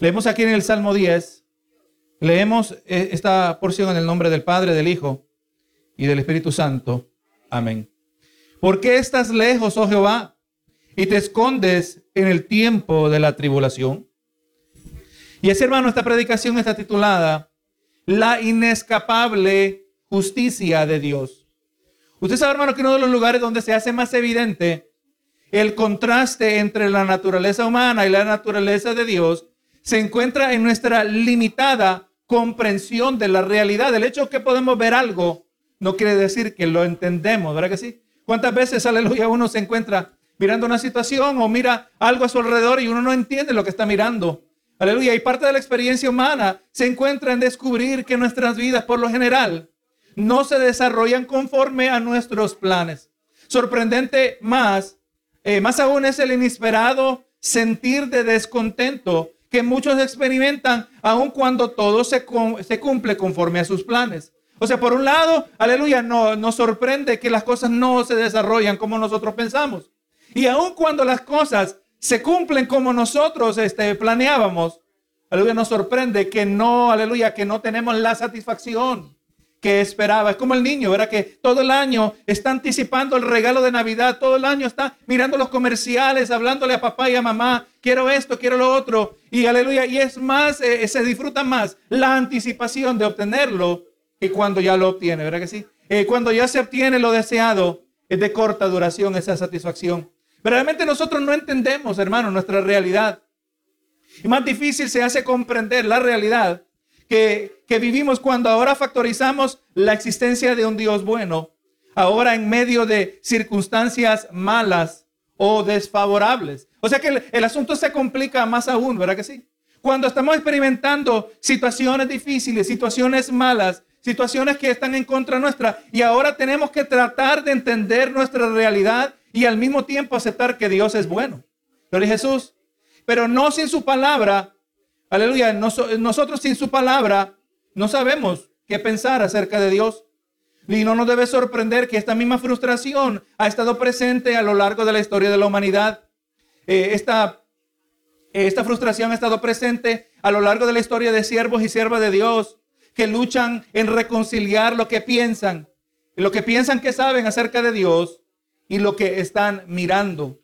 Leemos aquí en el Salmo 10, leemos eh, esta porción en el nombre del Padre, del Hijo y del Espíritu Santo. Amén. ¿Por qué estás lejos, oh Jehová, y te escondes en el tiempo de la tribulación? Y así, hermano, esta predicación está titulada La inescapable justicia de Dios. Usted sabe, hermano, que uno de los lugares donde se hace más evidente el contraste entre la naturaleza humana y la naturaleza de Dios se encuentra en nuestra limitada comprensión de la realidad. El hecho que podemos ver algo no quiere decir que lo entendemos, ¿verdad que sí? ¿Cuántas veces, aleluya, uno se encuentra mirando una situación o mira algo a su alrededor y uno no entiende lo que está mirando? Aleluya. Y parte de la experiencia humana se encuentra en descubrir que nuestras vidas, por lo general, no se desarrollan conforme a nuestros planes. Sorprendente más, eh, más aún es el inesperado sentir de descontento que muchos experimentan aun cuando todo se, cumple conforme a sus planes. O sea, por un lado, aleluya, no, nos sorprende que las cosas no se desarrollan como nosotros pensamos. Y aun cuando las cosas se cumplen como nosotros este, planeábamos, aleluya, nos sorprende que no, aleluya, que no tenemos la satisfacción que esperaba. Es como el niño, ¿verdad? Que todo el año está anticipando el regalo de Navidad, todo el año está mirando los comerciales, hablándole a papá y a mamá, quiero esto, quiero lo otro, y aleluya, y es más, eh, se disfruta más la anticipación de obtenerlo que cuando ya lo obtiene, ¿verdad que sí? Eh, cuando ya se obtiene lo deseado, es de corta duración esa satisfacción. Pero realmente nosotros no entendemos, hermano, nuestra realidad. Y más difícil se hace comprender la realidad que, que vivimos cuando ahora factorizamos la existencia de un Dios bueno, ahora en medio de circunstancias malas o desfavorables. O sea que el, asunto se complica más aún, ¿verdad que sí? Cuando estamos experimentando situaciones difíciles, situaciones malas, situaciones que están en contra nuestra y ahora tenemos que tratar de entender nuestra realidad y al mismo tiempo aceptar que Dios es bueno. Gloria Jesús. Pero no sin su palabra. Aleluya. nosotros sin su palabra no sabemos qué pensar acerca de Dios. Y no nos debe sorprender que esta misma frustración ha estado presente a lo largo de la historia de la humanidad. Eh, esta, esta frustración ha estado presente a lo largo de la historia de siervos y siervas de Dios que luchan en reconciliar lo que piensan, lo que piensan que saben acerca de Dios y lo que están mirando.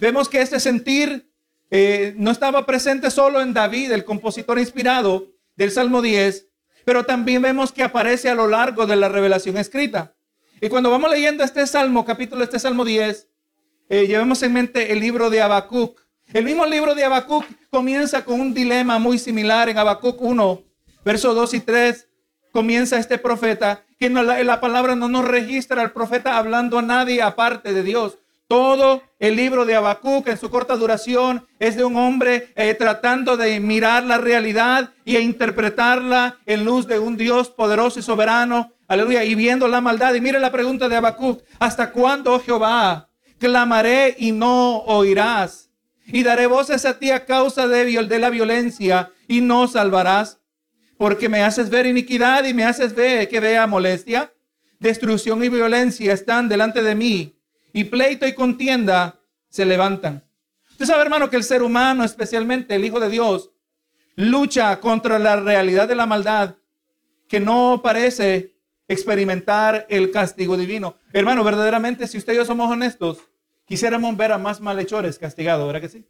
Vemos que este sentir eh, no estaba presente solo en David, el compositor inspirado del Salmo 10, pero también vemos que aparece a lo largo de la revelación escrita. Y cuando vamos leyendo este Salmo, capítulo, este Salmo 10, eh, llevemos en mente el libro de Habacuc. El mismo libro de Habacuc comienza con un dilema muy similar en Habacuc 1, versos 2 y 3 comienza este profeta, que no, la, la, palabra no nos registra al profeta hablando a nadie aparte de Dios. Todo el libro de Habacuc en su corta duración es de un hombre eh, tratando de mirar la realidad y interpretarla en luz de un Dios poderoso y soberano. Aleluya. Y viendo la maldad. Y mire la pregunta de Habacuc. ¿Hasta cuándo, oh Jehová? Clamaré y no oirás. Y daré voces a ti a causa de la violencia y no salvarás porque me haces ver iniquidad y me haces ver que vea molestia. Destrucción y violencia están delante de mí y pleito y contienda se levantan. Usted sabe, hermano, que el ser humano, especialmente el Hijo de Dios, lucha contra la realidad de la maldad que no parece experimentar el castigo divino. Hermano, verdaderamente, si usted y yo somos honestos, quisiéramos ver a más malhechores castigados, ¿verdad que sí?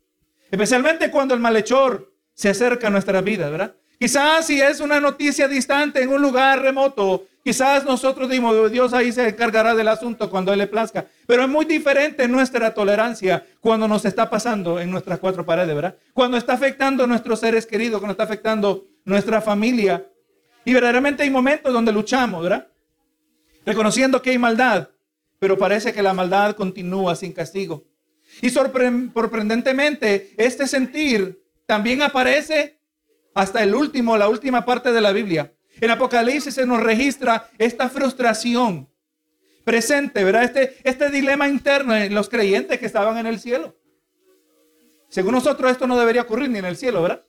Especialmente cuando el malhechor se acerca a nuestra vida, ¿verdad? Quizás si es una noticia distante en un lugar remoto, quizás nosotros dimos, Dios ahí se encargará del asunto cuando Él le plazca. Pero es muy diferente nuestra tolerancia cuando nos está pasando en nuestras cuatro paredes, ¿verdad? Cuando está afectando a nuestros seres queridos, cuando está afectando nuestra familia. Y verdaderamente hay momentos donde luchamos, ¿verdad? Reconociendo que hay maldad, pero parece que la maldad continúa sin castigo. Y sorprendentemente, este sentir también aparece hasta el último, la última parte de la Biblia. En Apocalipsis se nos registra esta frustración presente, ¿verdad? Este, este dilema interno en los creyentes que estaban en el cielo. Según nosotros esto no debería ocurrir ni en el cielo, ¿verdad?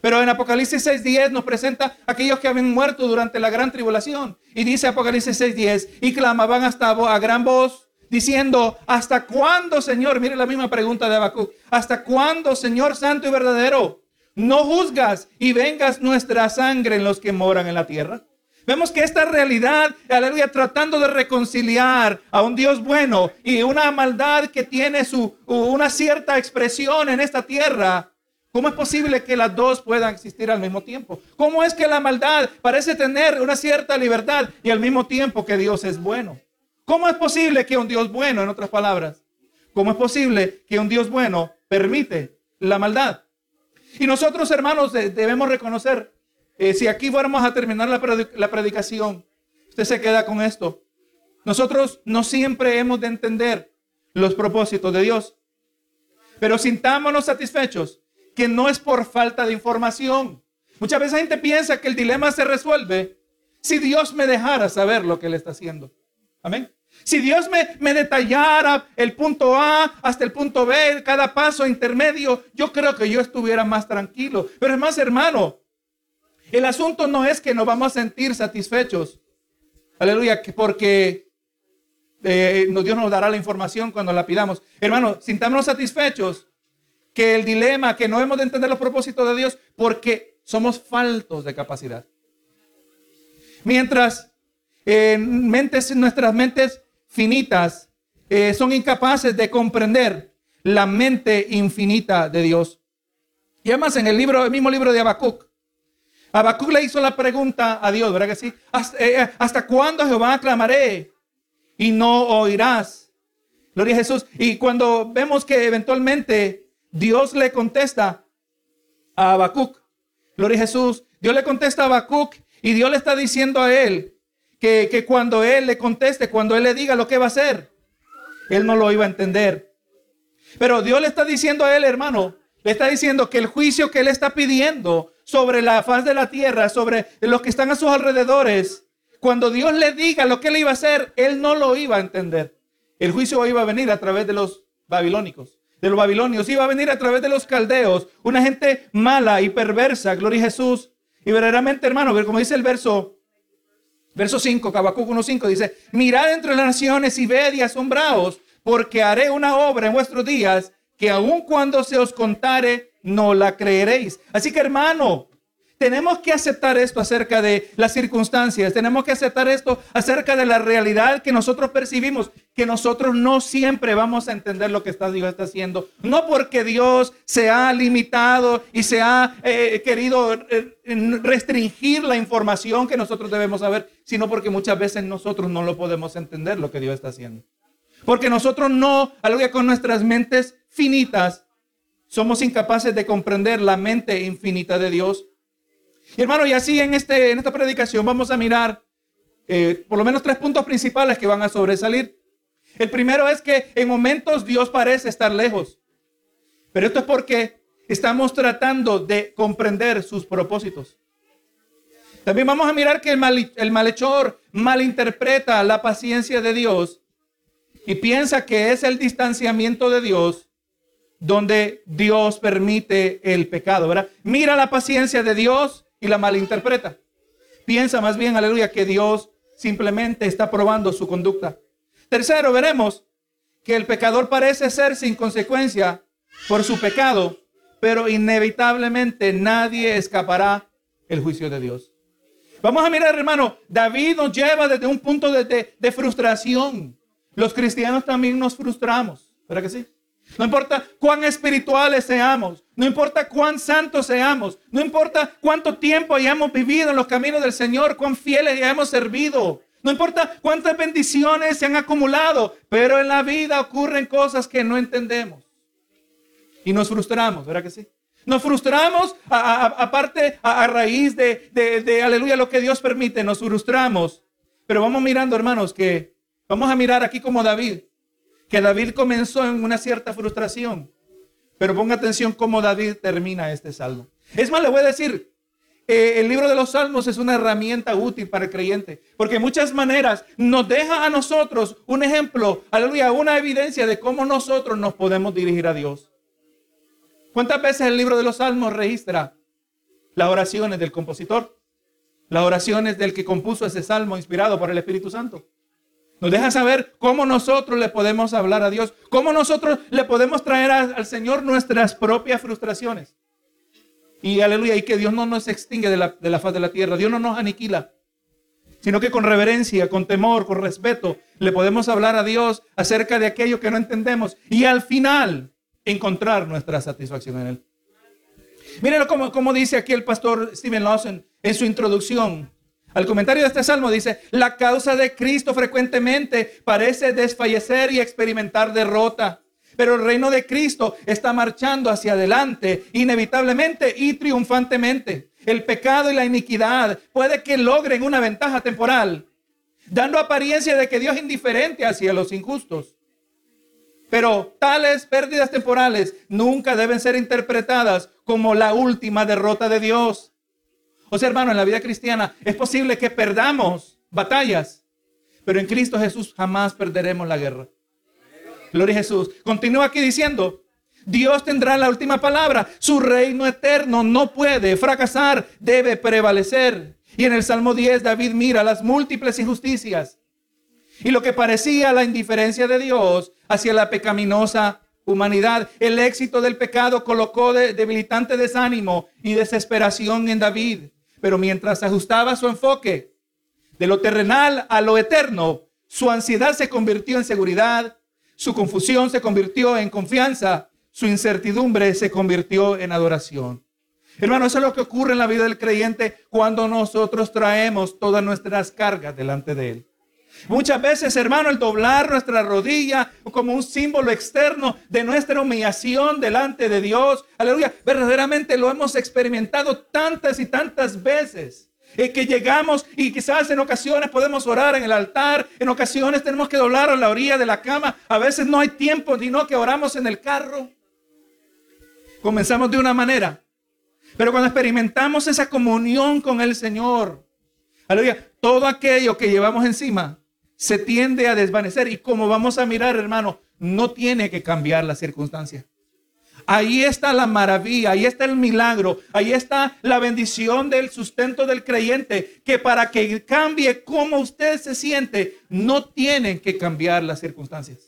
Pero en Apocalipsis 6.10 nos presenta aquellos que habían muerto durante la gran tribulación. Y dice Apocalipsis 6.10, y clamaban hasta a gran voz, diciendo, ¿hasta cuándo, Señor? Mire la misma pregunta de Habacuc. ¿Hasta cuándo, Señor Santo y verdadero? No juzgas y vengas nuestra sangre en los que moran en la tierra. Vemos que esta realidad, aleluya, tratando de reconciliar a un Dios bueno y una maldad que tiene su, una cierta expresión en esta tierra, ¿Cómo es posible que las dos puedan existir al mismo tiempo? ¿Cómo es que la maldad parece tener una cierta libertad y al mismo tiempo que Dios es bueno? ¿Cómo es posible que un Dios bueno, en otras palabras, cómo es posible que un Dios bueno permite la maldad? Y nosotros, hermanos, debemos reconocer, eh, si aquí fuéramos a terminar la, la predicación, usted se queda con esto. Nosotros no siempre hemos de entender los propósitos de Dios, pero sintámonos satisfechos que no es por falta de información. Muchas veces la gente piensa que el dilema se resuelve si Dios me dejara saber lo que Él está haciendo. Amén. Si Dios me, detallara el punto A hasta el punto B, cada paso intermedio, yo creo que yo estuviera más tranquilo. Pero es más, hermano, el asunto no es que nos vamos a sentir satisfechos. Aleluya, porque eh, Dios nos dará la información cuando la pidamos. Hermano, sintámonos satisfechos que el dilema, que no hemos de entender los propósitos de Dios porque somos faltos de capacidad. Mientras en mentes, nuestras mentes finitas eh, son incapaces de comprender la mente infinita de Dios. Y además en el libro, el mismo libro de Habacuc, Habacuc le hizo la pregunta a Dios, ¿verdad que sí? ¿Hasta, eh, ¿hasta cuándo Jehová clamaré y no oirás? Gloria a Jesús. Y cuando vemos que eventualmente Dios le contesta a Habacuc. Gloria a Jesús. Dios le contesta a Habacuc y Dios le está diciendo a él que, que cuando él le conteste, cuando él le diga lo que va a hacer, él no lo iba a entender. Pero Dios le está diciendo a él, hermano, le está diciendo que el juicio que él está pidiendo sobre la faz de la tierra, sobre los que están a sus alrededores, cuando Dios le diga lo que él iba a hacer, él no lo iba a entender. El juicio iba a venir a través de los babilónicos de los babilonios, iba a venir a través de los caldeos, una gente mala y perversa, gloria a Jesús. Y verdaderamente, hermano, como dice el verso, verso 5, Habacuc 1.5, dice, mirad entre las naciones y ved y asombraos, porque haré una obra en vuestros días que aun cuando se os contare, no la creeréis. Así que, hermano, tenemos que aceptar esto acerca de las circunstancias, tenemos que aceptar esto acerca de la realidad que nosotros percibimos, que nosotros no siempre vamos a entender lo que Dios está haciendo. No porque Dios se ha limitado y se ha eh, querido eh, restringir la información que nosotros debemos saber, sino porque muchas veces nosotros no lo podemos entender lo que Dios está haciendo. Porque nosotros no, algo con nuestras mentes finitas, somos incapaces de comprender la mente infinita de Dios y hermano, y así en, este, en esta predicación vamos a mirar eh, por lo menos tres puntos principales que van a sobresalir. El primero es que en momentos Dios parece estar lejos. Pero esto es porque estamos tratando de comprender sus propósitos. También vamos a mirar que el, el malhechor malinterpreta la paciencia de Dios y piensa que es el distanciamiento de Dios donde Dios permite el pecado, ¿verdad? Mira la paciencia de Dios y la malinterpreta. Piensa más bien, aleluya, que Dios simplemente está probando su conducta. Tercero, veremos que el pecador parece ser sin consecuencia por su pecado, pero inevitablemente nadie escapará el juicio de Dios. Vamos a mirar, hermano, David nos lleva desde un punto de, de frustración. Los cristianos también nos frustramos, ¿verdad que sí? No importa cuán espirituales seamos, no importa cuán santos seamos, no importa cuánto tiempo hayamos vivido en los caminos del Señor, cuán fieles hayamos servido, no importa cuántas bendiciones se han acumulado, pero en la vida ocurren cosas que no entendemos. Y nos frustramos, ¿verdad que sí? Nos frustramos aparte a, raíz de, de, aleluya, lo que Dios permite, nos frustramos. Pero vamos mirando, hermanos, que vamos a mirar aquí como David que David comenzó en una cierta frustración. Pero ponga atención cómo David termina este salmo. Es más, le voy a decir, eh, el libro de los salmos es una herramienta útil para el creyente, porque de muchas maneras nos deja a nosotros un ejemplo, aleluya, una evidencia de cómo nosotros nos podemos dirigir a Dios. ¿Cuántas veces el libro de los salmos registra las oraciones del compositor? Las oraciones del que compuso ese salmo inspirado por el Espíritu Santo. Nos deja saber cómo nosotros le podemos hablar a Dios, cómo nosotros le podemos traer al Señor nuestras propias frustraciones. Y aleluya, y que Dios no nos extingue de la, de la faz de la tierra, Dios no nos aniquila, sino que con reverencia, con temor, con respeto, le podemos hablar a Dios acerca de aquello que no entendemos y al final encontrar nuestra satisfacción en Él. Miren como, como dice aquí el pastor Stephen Lawson en su introducción. Al comentario de este salmo dice, la causa de Cristo frecuentemente parece desfallecer y experimentar derrota. Pero el reino de Cristo está marchando hacia adelante inevitablemente y triunfantemente. El pecado y la iniquidad puede que logren una ventaja temporal, dando apariencia de que Dios es indiferente hacia los injustos. Pero tales pérdidas temporales nunca deben ser interpretadas como la última derrota de Dios. O hermano, en la vida cristiana es posible que perdamos batallas, pero en Cristo Jesús jamás perderemos la guerra. Gloria a Jesús. Continúa aquí diciendo, Dios tendrá la última palabra. Su reino eterno no puede fracasar, debe prevalecer. Y en el Salmo 10 David mira las múltiples injusticias y lo que parecía la indiferencia de Dios hacia la pecaminosa humanidad. El éxito del pecado colocó de debilitante desánimo y desesperación en David. Pero mientras ajustaba su enfoque de lo terrenal a lo eterno, su ansiedad se convirtió en seguridad su confusión se convirtió en confianza. Su incertidumbre se convirtió en adoración. Hermano, eso es lo que ocurre en la vida del creyente cuando nosotros traemos todas nuestras cargas delante de Él. Muchas veces, hermano, el doblar nuestra rodilla como un símbolo externo de nuestra humillación delante de Dios, aleluya, verdaderamente lo hemos experimentado tantas y tantas veces que llegamos y quizás en ocasiones podemos orar en el altar, en ocasiones tenemos que doblar a la orilla de la cama, a veces no hay tiempo, sino que oramos en el carro. Comenzamos de una manera, pero cuando experimentamos esa comunión con el Señor, aleluya, todo aquello que llevamos encima se tiende a desvanecer y como vamos a mirar, hermano, no tiene que cambiar la circunstancia. Ahí está la maravilla, ahí está el milagro, ahí está la bendición del sustento del creyente, que para que cambie cómo usted se siente, no tienen que cambiar las circunstancias.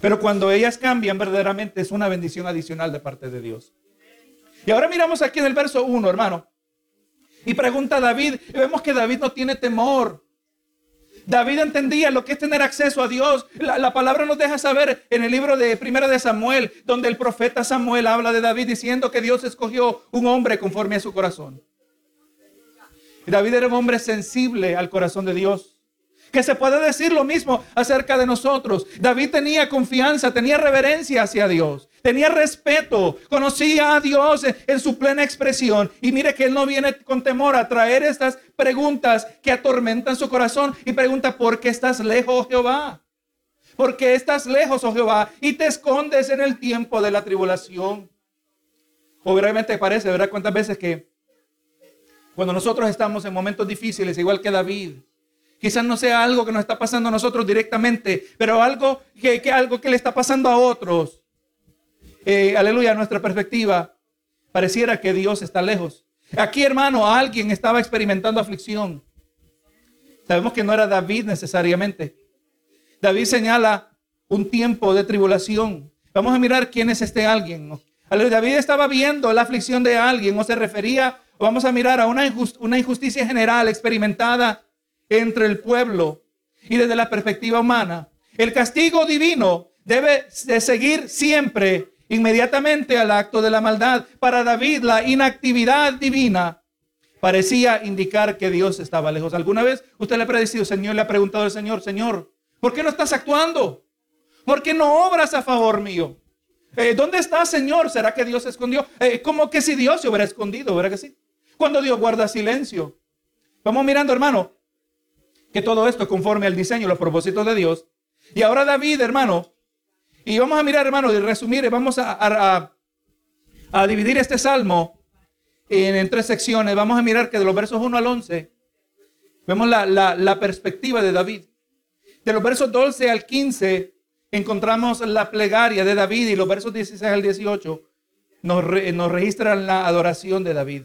Pero cuando ellas cambian, verdaderamente es una bendición adicional de parte de Dios. Y ahora miramos aquí en el verso 1, hermano. Y pregunta David, y vemos que David no tiene temor. David entendía lo que es tener acceso a Dios. La, palabra nos deja saber en el libro de Primera de Samuel, donde el profeta Samuel habla de David diciendo que Dios escogió un hombre conforme a su corazón. David era un hombre sensible al corazón de Dios. Que se puede decir lo mismo acerca de nosotros. David tenía confianza, tenía reverencia hacia Dios tenía respeto, conocía a Dios en, su plena expresión. Y mire que él no viene con temor a traer estas preguntas que atormentan su corazón y pregunta, ¿por qué estás lejos, Jehová? ¿Por qué estás lejos, oh Jehová, y te escondes en el tiempo de la tribulación? Obviamente parece, ¿verdad? ¿Cuántas veces que cuando nosotros estamos en momentos difíciles, igual que David, quizás no sea algo que nos está pasando a nosotros directamente, pero algo que, que algo que le está pasando a otros, eh, aleluya, nuestra perspectiva, pareciera que Dios está lejos. Aquí, hermano, alguien estaba experimentando aflicción. Sabemos que no era David necesariamente. David señala un tiempo de tribulación. Vamos a mirar quién es este alguien. David estaba viendo la aflicción de alguien o se refería, vamos a mirar a una, una injusticia general experimentada entre el pueblo y desde la perspectiva humana. El castigo divino debe de seguir siempre inmediatamente al acto de la maldad. Para David, la inactividad divina parecía indicar que Dios estaba lejos. ¿Alguna vez usted le ha predecido, Señor, le ha preguntado al Señor, Señor, ¿por qué no estás actuando? ¿Por qué no obras a favor mío? Eh, ¿Dónde está, Señor? ¿Será que Dios se escondió? Eh, como que si Dios se hubiera escondido, ¿verdad que sí? Cuando Dios guarda silencio. Vamos mirando, hermano, que todo esto conforme al diseño los propósitos de Dios. Y ahora David, hermano, y vamos a mirar, hermanos, y resumir, vamos a, dividir este salmo en, tres secciones. Vamos a mirar que de los versos 1 al 11 vemos la, perspectiva de David. De los versos 12 al 15 encontramos la plegaria de David y los versos 16 al 18 nos, nos registran la adoración de David.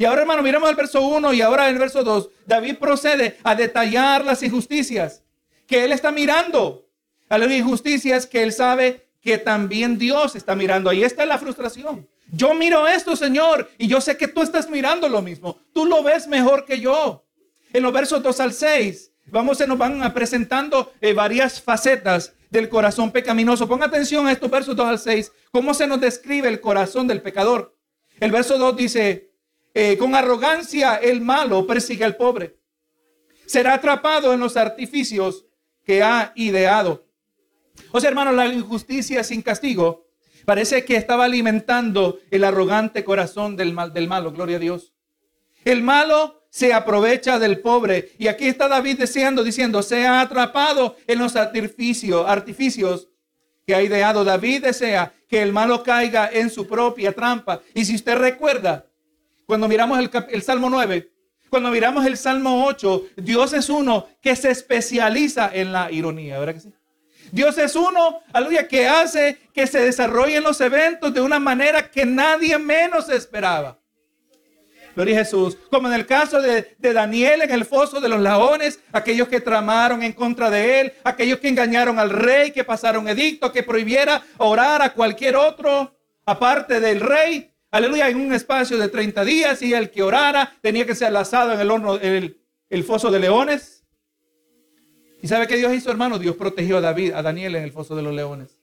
Y ahora, hermano, miramos el verso 1 y ahora el verso 2. David procede a detallar las injusticias que él está mirando a las injusticias que él sabe que también Dios está mirando. Ahí está la frustración. Yo miro esto, Señor, y yo sé que tú estás mirando lo mismo. Tú lo ves mejor que yo. En los versos 2 al 6, vamos, se nos van presentando eh, varias facetas del corazón pecaminoso. Ponga atención a estos versos 2 al 6, cómo se nos describe el corazón del pecador. El verso 2 dice, eh, con arrogancia el malo persigue al pobre. Será atrapado en los artificios que ha ideado. O sea, hermano, la injusticia sin castigo parece que estaba alimentando el arrogante corazón del, mal, del malo, gloria a Dios. El malo se aprovecha del pobre. Y aquí está David deseando, diciendo, se ha atrapado en los artificios, artificios que ha ideado. David desea que el malo caiga en su propia trampa. Y si usted recuerda, cuando miramos el, el Salmo 9, cuando miramos el Salmo 8, Dios es uno que se especializa en la ironía, ¿verdad que sí? Dios es uno, aleluya, que hace que se desarrollen los eventos de una manera que nadie menos esperaba. Gloria a Jesús. Como en el caso de, Daniel en el foso de los leones, aquellos que tramaron en contra de él, aquellos que engañaron al rey, que pasaron edicto, que prohibiera orar a cualquier otro, aparte del rey. Aleluya, en un espacio de 30 días y el que orara tenía que ser lanzado en el horno, el, el foso de leones. ¿Y sabe qué Dios hizo, hermano? Dios protegió a David, a Daniel en el foso de los leones.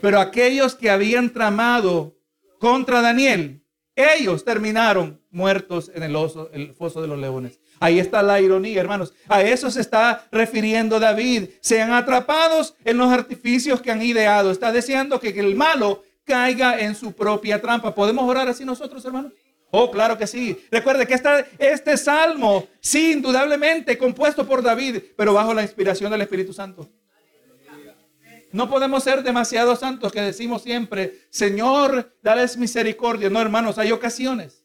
Pero aquellos que habían tramado contra Daniel, ellos terminaron muertos en el, oso, el foso de los leones. Ahí está la ironía, hermanos. A eso se está refiriendo David. Sean atrapados en los artificios que han ideado. Está deseando que el malo caiga en su propia trampa. ¿Podemos orar así nosotros, hermanos? Oh, claro que sí. Recuerde que este salmo, sí, indudablemente compuesto por David, pero bajo la inspiración del Espíritu Santo. No podemos ser demasiado santos que decimos siempre, Señor, dales misericordia. No, hermanos, hay ocasiones.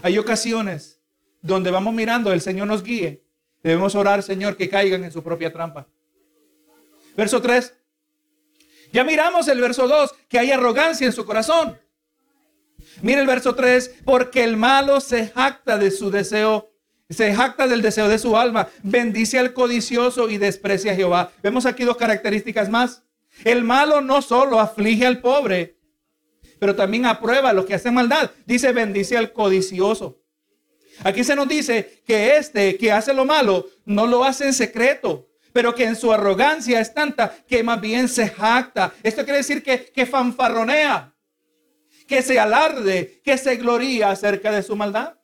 Hay ocasiones donde vamos mirando, el Señor nos guíe. Debemos orar, Señor, que caigan en su propia trampa. Verso 3. Ya miramos el verso 2, que hay arrogancia en su corazón. Mire el verso 3, porque el malo se jacta de su deseo, se jacta del deseo de su alma, bendice al codicioso y desprecia a Jehová. Vemos aquí dos características más. El malo no solo aflige al pobre, pero también aprueba a los que hacen maldad. Dice, bendice al codicioso. Aquí se nos dice que este que hace lo malo no lo hace en secreto, pero que en su arrogancia es tanta que más bien se jacta. Esto quiere decir que, que fanfarronea que se alarde, que se gloría acerca de su maldad.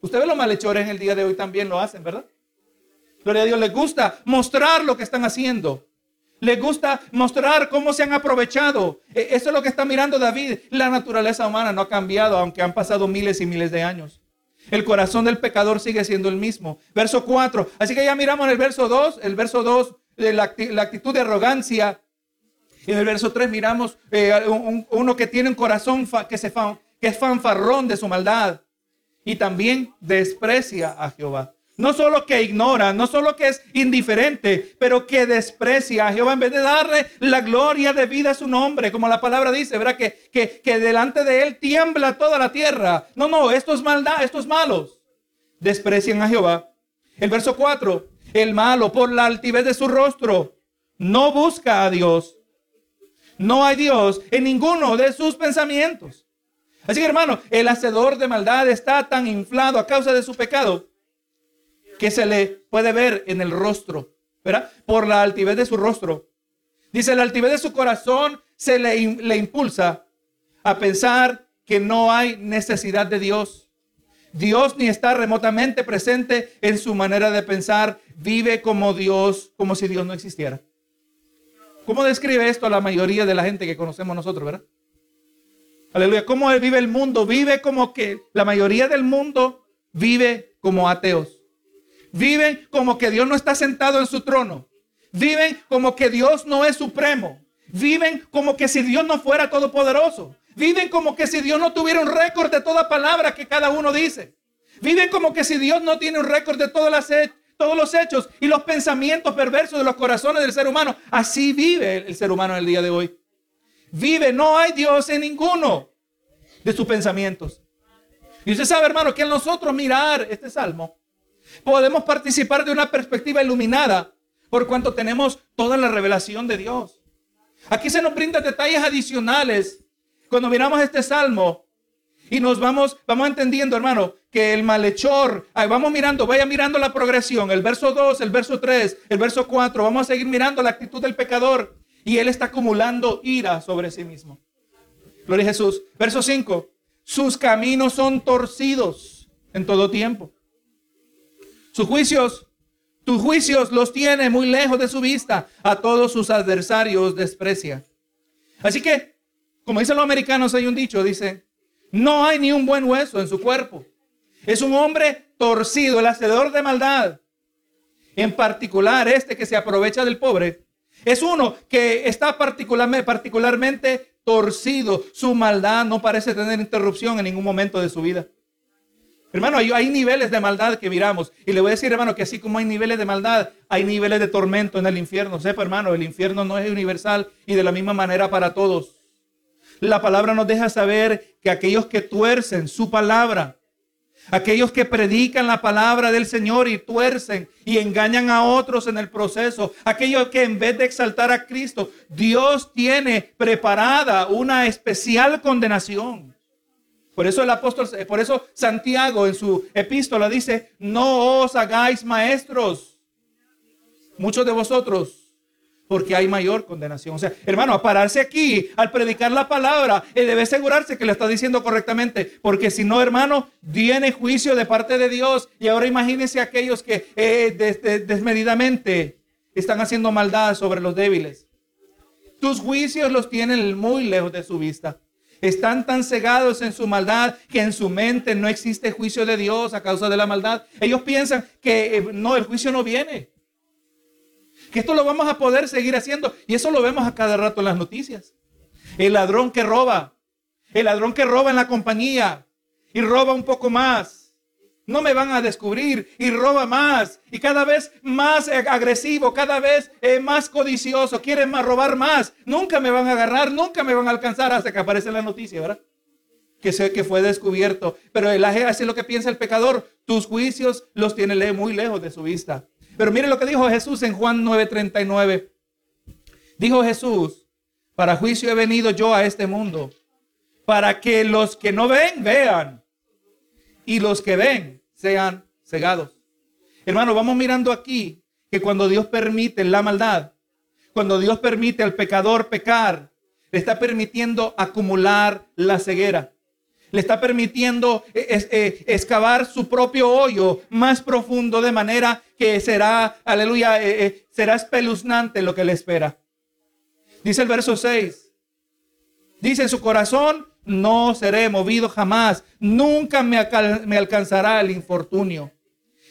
Usted ve los malhechores en el día de hoy también lo hacen, ¿verdad? Gloria a Dios, les gusta mostrar lo que están haciendo. Les gusta mostrar cómo se han aprovechado. E, eso es lo que está mirando David. La naturaleza humana no ha cambiado, aunque han pasado miles y miles de años. El corazón del pecador sigue siendo el mismo. Verso 4. Así que ya miramos el verso 2, el verso 2, de la, la actitud de arrogancia en el verso 3 miramos eh, uno que tiene un corazón que, se que es fanfarrón de su maldad y también desprecia a Jehová. No solo que ignora, no solo que es indiferente, pero que desprecia a Jehová en vez de darle la gloria de vida a su nombre, como la palabra dice, ¿verdad? Que, que, que delante de él tiembla toda la tierra. No, no, esto es maldad, estos malos desprecian a Jehová. El verso 4, el malo por la altivez de su rostro no busca a Dios, no hay Dios en ninguno de sus pensamientos. Así que hermano, el hacedor de maldad está tan inflado a causa de su pecado que se le puede ver en el rostro, ¿verdad? Por la altivez de su rostro. Dice, la altivez de su corazón se le, le impulsa a pensar que no hay necesidad de Dios. Dios ni está remotamente presente en su manera de pensar. Vive como Dios, como si Dios no existiera. ¿Cómo describe esto a la mayoría de la gente que conocemos nosotros, verdad? Aleluya. ¿Cómo vive el mundo? Vive como que la mayoría del mundo vive como ateos. Viven como que Dios no está sentado en su trono. Viven como que Dios no es supremo. Viven como que si Dios no fuera todopoderoso. Viven como que si Dios no tuviera un récord de toda palabra que cada uno dice. Viven como que si Dios no tiene un récord de todas las todos los hechos y los pensamientos perversos de los corazones del ser humano. Así vive el ser humano en el día de hoy. Vive, no hay Dios en ninguno de sus pensamientos. Y usted sabe, hermano, que al nosotros mirar este salmo, podemos participar de una perspectiva iluminada por cuanto tenemos toda la revelación de Dios. Aquí se nos brinda detalles adicionales. Cuando miramos este salmo y nos vamos, vamos entendiendo, hermano, que el malhechor, vamos mirando, vaya mirando la progresión, el verso 2, el verso 3, el verso 4, vamos a seguir mirando la actitud del pecador y él está acumulando ira sobre sí mismo. Gloria a Jesús. Verso 5, sus caminos son torcidos en todo tiempo. Sus juicios, tus juicios los tiene muy lejos de su vista, a todos sus adversarios desprecia. Así que, como dicen los americanos, hay un dicho, dice, no hay ni un buen hueso en su cuerpo. Es un hombre torcido, el hacedor de maldad. En particular, este que se aprovecha del pobre, es uno que está particularmente, torcido. Su maldad no parece tener interrupción en ningún momento de su vida. Hermano, hay, hay, niveles de maldad que miramos. Y le voy a decir, hermano, que así como hay niveles de maldad, hay niveles de tormento en el infierno. Sepa, hermano, el infierno no es universal y de la misma manera para todos. La palabra nos deja saber que aquellos que tuercen su palabra, aquellos que predican la palabra del Señor y tuercen y engañan a otros en el proceso, aquellos que en vez de exaltar a Cristo, Dios tiene preparada una especial condenación. Por eso el apóstol, por eso Santiago en su epístola dice, no os hagáis maestros, muchos de vosotros, porque hay mayor condenación. O sea, hermano, a pararse aquí al predicar la palabra, él debe asegurarse que lo está diciendo correctamente, porque si no, hermano, viene juicio de parte de Dios. Y ahora imagínense aquellos que eh, desmedidamente están haciendo maldad sobre los débiles. Tus juicios los tienen muy lejos de su vista. Están tan cegados en su maldad que en su mente no existe juicio de Dios a causa de la maldad. Ellos piensan que eh, no, el juicio no viene que esto lo vamos a poder seguir haciendo. Y eso lo vemos a cada rato en las noticias. El ladrón que roba, el ladrón que roba en la compañía y roba un poco más. No me van a descubrir y roba más y cada vez más agresivo, cada vez eh, más codicioso, quieren más robar más. Nunca me van a agarrar, nunca me van a alcanzar hasta que aparece la noticia, ¿verdad? Que sé que fue descubierto. Pero el así es lo que piensa el pecador. Tus juicios los tiene muy lejos de su vista. Pero mire lo que dijo Jesús en Juan 9:39. Dijo Jesús, para juicio he venido yo a este mundo, para que los que no ven, vean, y los que ven sean cegados. Hermano, vamos mirando aquí que cuando Dios permite la maldad, cuando Dios permite al pecador pecar, le está permitiendo acumular la ceguera le está permitiendo eh, eh, excavar su propio hoyo más profundo de manera que será, aleluya, eh, será espeluznante lo que le espera. Dice el verso 6. Dice en su corazón, no seré movido jamás, nunca me, me alcanzará el infortunio.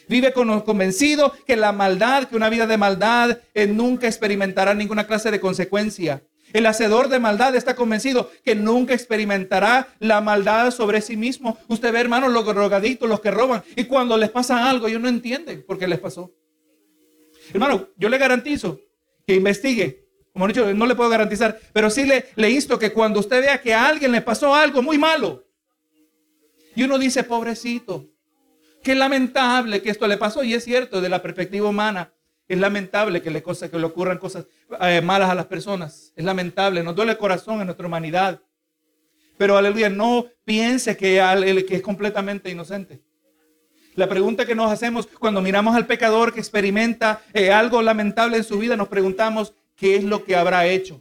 Vive convencido que la maldad, que una vida de maldad, nunca experimentará ninguna clase de consecuencia. El hacedor de maldad está convencido que nunca experimentará la maldad sobre sí mismo. Usted ve, hermanos, los drogaditos, los que roban, y cuando les pasa algo, ellos no entienden por qué les pasó. Hermano, yo le garantizo que investigue. Como he dicho, no le puedo garantizar, pero sí le, le insto que cuando usted vea que a alguien le pasó algo muy malo, y uno dice, pobrecito, qué lamentable que esto le pasó, y es cierto, de la perspectiva humana, es lamentable que le, que le ocurran cosas eh, malas a las personas. Es lamentable, nos duele el corazón en nuestra humanidad. Pero aleluya, no piense que, que es completamente inocente. La pregunta que nos hacemos cuando miramos al pecador que experimenta eh, algo lamentable en su vida, nos preguntamos, ¿qué es lo que habrá hecho?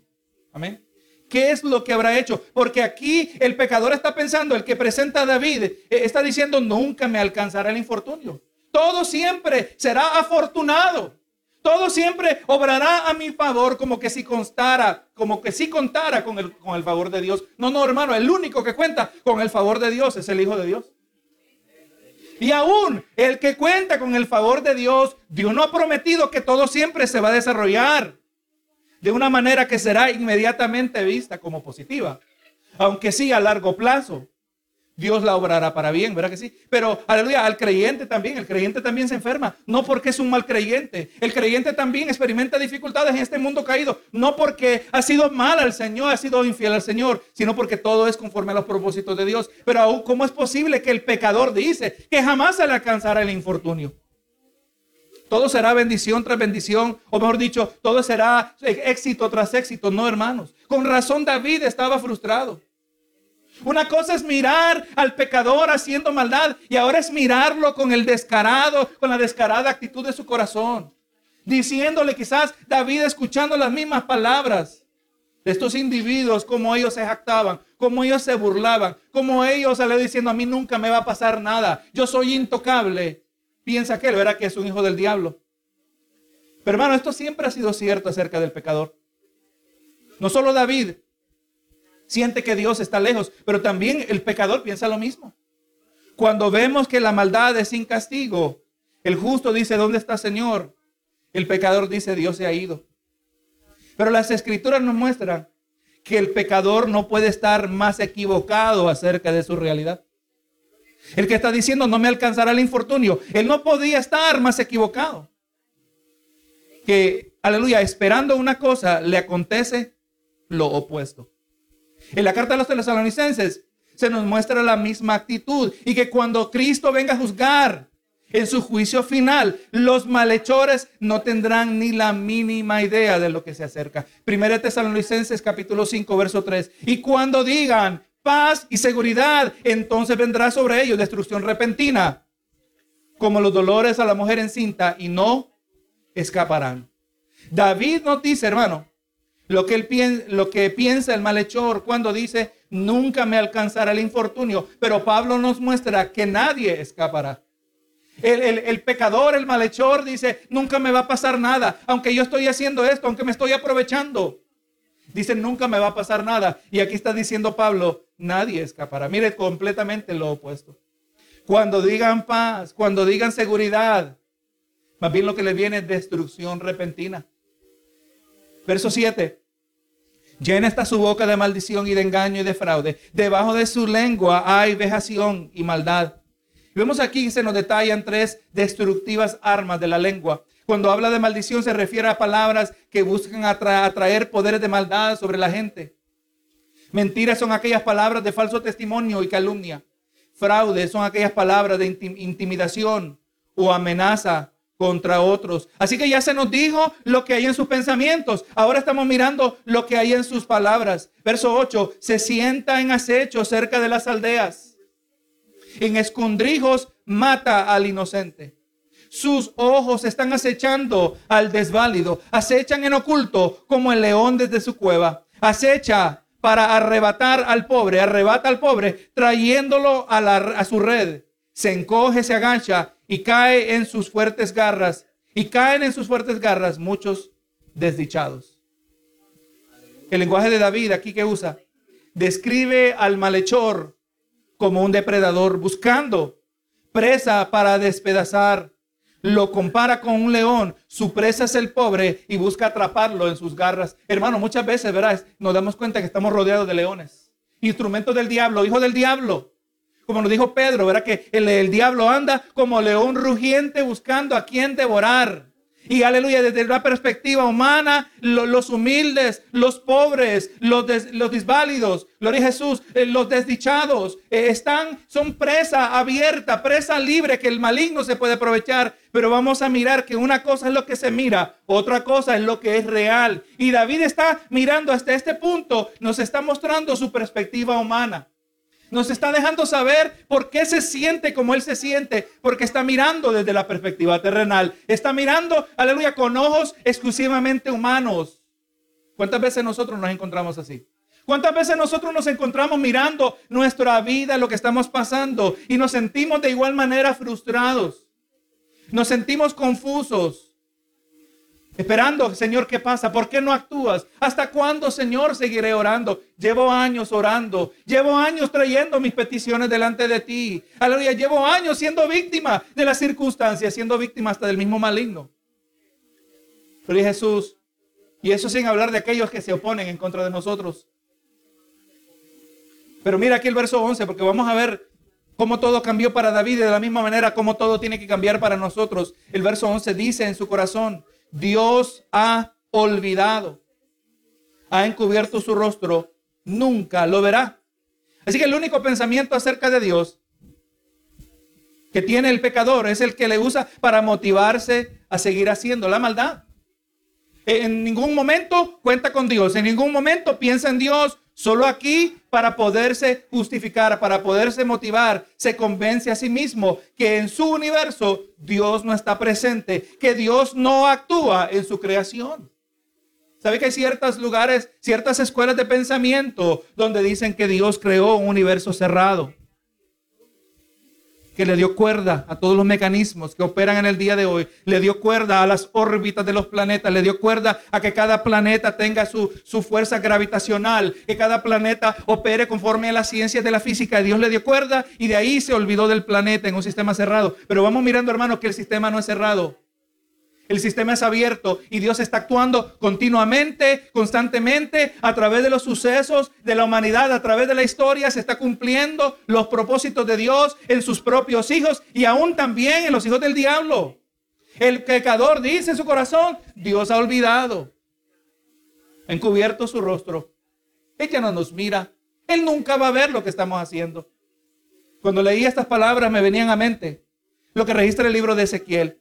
Amén. ¿Qué es lo que habrá hecho? Porque aquí el pecador está pensando, el que presenta a David, eh, está diciendo, nunca me alcanzará el infortunio. Todo siempre será afortunado. Todo siempre obrará a mi favor como que si constara, como que si contara con el, con el favor de Dios. No, no, hermano, el único que cuenta con el favor de Dios es el Hijo de Dios. Y aún el que cuenta con el favor de Dios, Dios no ha prometido que todo siempre se va a desarrollar de una manera que será inmediatamente vista como positiva, aunque sí a largo plazo. Dios la obrará para bien, ¿verdad que sí? Pero, aleluya, al creyente también, el creyente también se enferma, no porque es un mal creyente, el creyente también experimenta dificultades en este mundo caído, no porque ha sido mal al Señor, ha sido infiel al Señor, sino porque todo es conforme a los propósitos de Dios. Pero aún, ¿cómo es posible que el pecador dice que jamás se le alcanzará el infortunio? Todo será bendición tras bendición, o mejor dicho, todo será éxito tras éxito. No, hermanos. Con razón David estaba frustrado. Una cosa es mirar al pecador haciendo maldad y ahora es mirarlo con el descarado, con la descarada actitud de su corazón. Diciéndole quizás David escuchando las mismas palabras de estos individuos, como ellos se jactaban, como ellos se burlaban, como ellos le diciendo a mí nunca me va a pasar nada, yo soy intocable. Piensa que él verá que es un hijo del diablo. Pero hermano, esto siempre ha sido cierto acerca del pecador. No solo David, siente que Dios está lejos, pero también el pecador piensa lo mismo. Cuando vemos que la maldad es sin castigo, el justo dice, ¿dónde está Señor? El pecador dice, Dios se ha ido. Pero las escrituras nos muestran que el pecador no puede estar más equivocado acerca de su realidad. El que está diciendo no me alcanzará el infortunio, él no podía estar más equivocado. Que, aleluya, esperando una cosa, le acontece lo opuesto. En la carta de los tesalonicenses se nos muestra la misma actitud y que cuando Cristo venga a juzgar en su juicio final, los malhechores no tendrán ni la mínima idea de lo que se acerca. Primera Tesalonicenses capítulo 5 verso 3. Y cuando digan paz y seguridad, entonces vendrá sobre ellos destrucción repentina, como los dolores a la mujer encinta y no escaparán. David nos dice, hermano, lo que, él lo que piensa el malhechor cuando dice, nunca me alcanzará el infortunio. Pero Pablo nos muestra que nadie escapará. El, el, pecador, el malhechor dice, nunca me va a pasar nada, aunque yo estoy haciendo esto, aunque me estoy aprovechando. Dice, nunca me va a pasar nada. Y aquí está diciendo Pablo, nadie escapará. Mire, completamente lo opuesto. Cuando digan paz, cuando digan seguridad, más bien lo que le viene es destrucción repentina. Verso 7. Llena está su boca de maldición y de engaño y de fraude. Debajo de su lengua hay vejación y maldad. vemos aquí que se nos detallan tres destructivas armas de la lengua. Cuando habla de maldición se refiere a palabras que buscan atraer poderes de maldad sobre la gente. Mentiras son aquellas palabras de falso testimonio y calumnia. Fraude son aquellas palabras de intimidación o amenaza contra otros. Así que ya se nos dijo lo que hay en sus pensamientos. Ahora estamos mirando lo que hay en sus palabras. Verso 8, se sienta en acecho cerca de las aldeas. En escondrijos mata al inocente. Sus ojos están acechando al desválido. Acechan en oculto como el león desde su cueva. Acecha para arrebatar al pobre. Arrebata al pobre trayéndolo a, la, a su red. Se encoge, se agacha y cae en sus fuertes garras, y caen en sus fuertes garras muchos desdichados. El lenguaje de David aquí que usa describe al malhechor como un depredador buscando presa para despedazar. Lo compara con un león, su presa es el pobre y busca atraparlo en sus garras. Hermano, muchas veces, verás, nos damos cuenta que estamos rodeados de leones, instrumentos del diablo, hijo del diablo. Como nos dijo Pedro, ¿verdad? Que el, diablo anda como león rugiente buscando a quien devorar. Y aleluya, desde la perspectiva humana, los humildes, los pobres, los, los disválidos, gloria a Jesús, eh, los desdichados, eh, están, son presa abierta, presa libre que el maligno se puede aprovechar. Pero vamos a mirar que una cosa es lo que se mira, otra cosa es lo que es real. Y David está mirando hasta este punto, nos está mostrando su perspectiva humana. Nos está dejando saber por qué se siente como Él se siente, porque está mirando desde la perspectiva terrenal. Está mirando, aleluya, con ojos exclusivamente humanos. ¿Cuántas veces nosotros nos encontramos así? ¿Cuántas veces nosotros nos encontramos mirando nuestra vida, lo que estamos pasando, y nos sentimos de igual manera frustrados? Nos sentimos confusos. Esperando, Señor, ¿qué pasa? ¿Por qué no actúas? ¿Hasta cuándo, Señor, seguiré orando? Llevo años orando. Llevo años trayendo mis peticiones delante de ti. Aleluya, llevo años siendo víctima de las circunstancias, siendo víctima hasta del mismo maligno. Pero Jesús, y eso sin hablar de aquellos que se oponen en contra de nosotros. Pero mira aquí el verso 11, porque vamos a ver cómo todo cambió para David y de la misma manera cómo todo tiene que cambiar para nosotros. El verso 11 dice en su corazón, Dios ha olvidado, ha encubierto su rostro, nunca lo verá. Así que el único pensamiento acerca de Dios que tiene el pecador es el que le usa para motivarse a seguir haciendo la maldad. En ningún momento cuenta con Dios, en ningún momento piensa en Dios, solo aquí para poderse justificar, para poderse motivar, se convence a sí mismo que en su universo Dios no está presente, que Dios no actúa en su creación. ¿Sabe que hay ciertos lugares, ciertas escuelas de pensamiento donde dicen que Dios creó un universo cerrado? Que le dio cuerda a todos los mecanismos que operan en el día de hoy, le dio cuerda a las órbitas de los planetas, le dio cuerda a que cada planeta tenga su, su fuerza gravitacional, que cada planeta opere conforme a las ciencias de la física. Dios le dio cuerda y de ahí se olvidó del planeta en un sistema cerrado. Pero vamos mirando, hermano, que el sistema no es cerrado. El sistema es abierto y Dios está actuando continuamente, constantemente, a través de los sucesos de la humanidad, a través de la historia, se está cumpliendo los propósitos de Dios en sus propios hijos y aún también en los hijos del diablo. El pecador dice en su corazón, Dios ha olvidado, encubierto su rostro. Ella no nos mira. Él nunca va a ver lo que estamos haciendo. Cuando leí estas palabras me venían a mente lo que registra el libro de Ezequiel.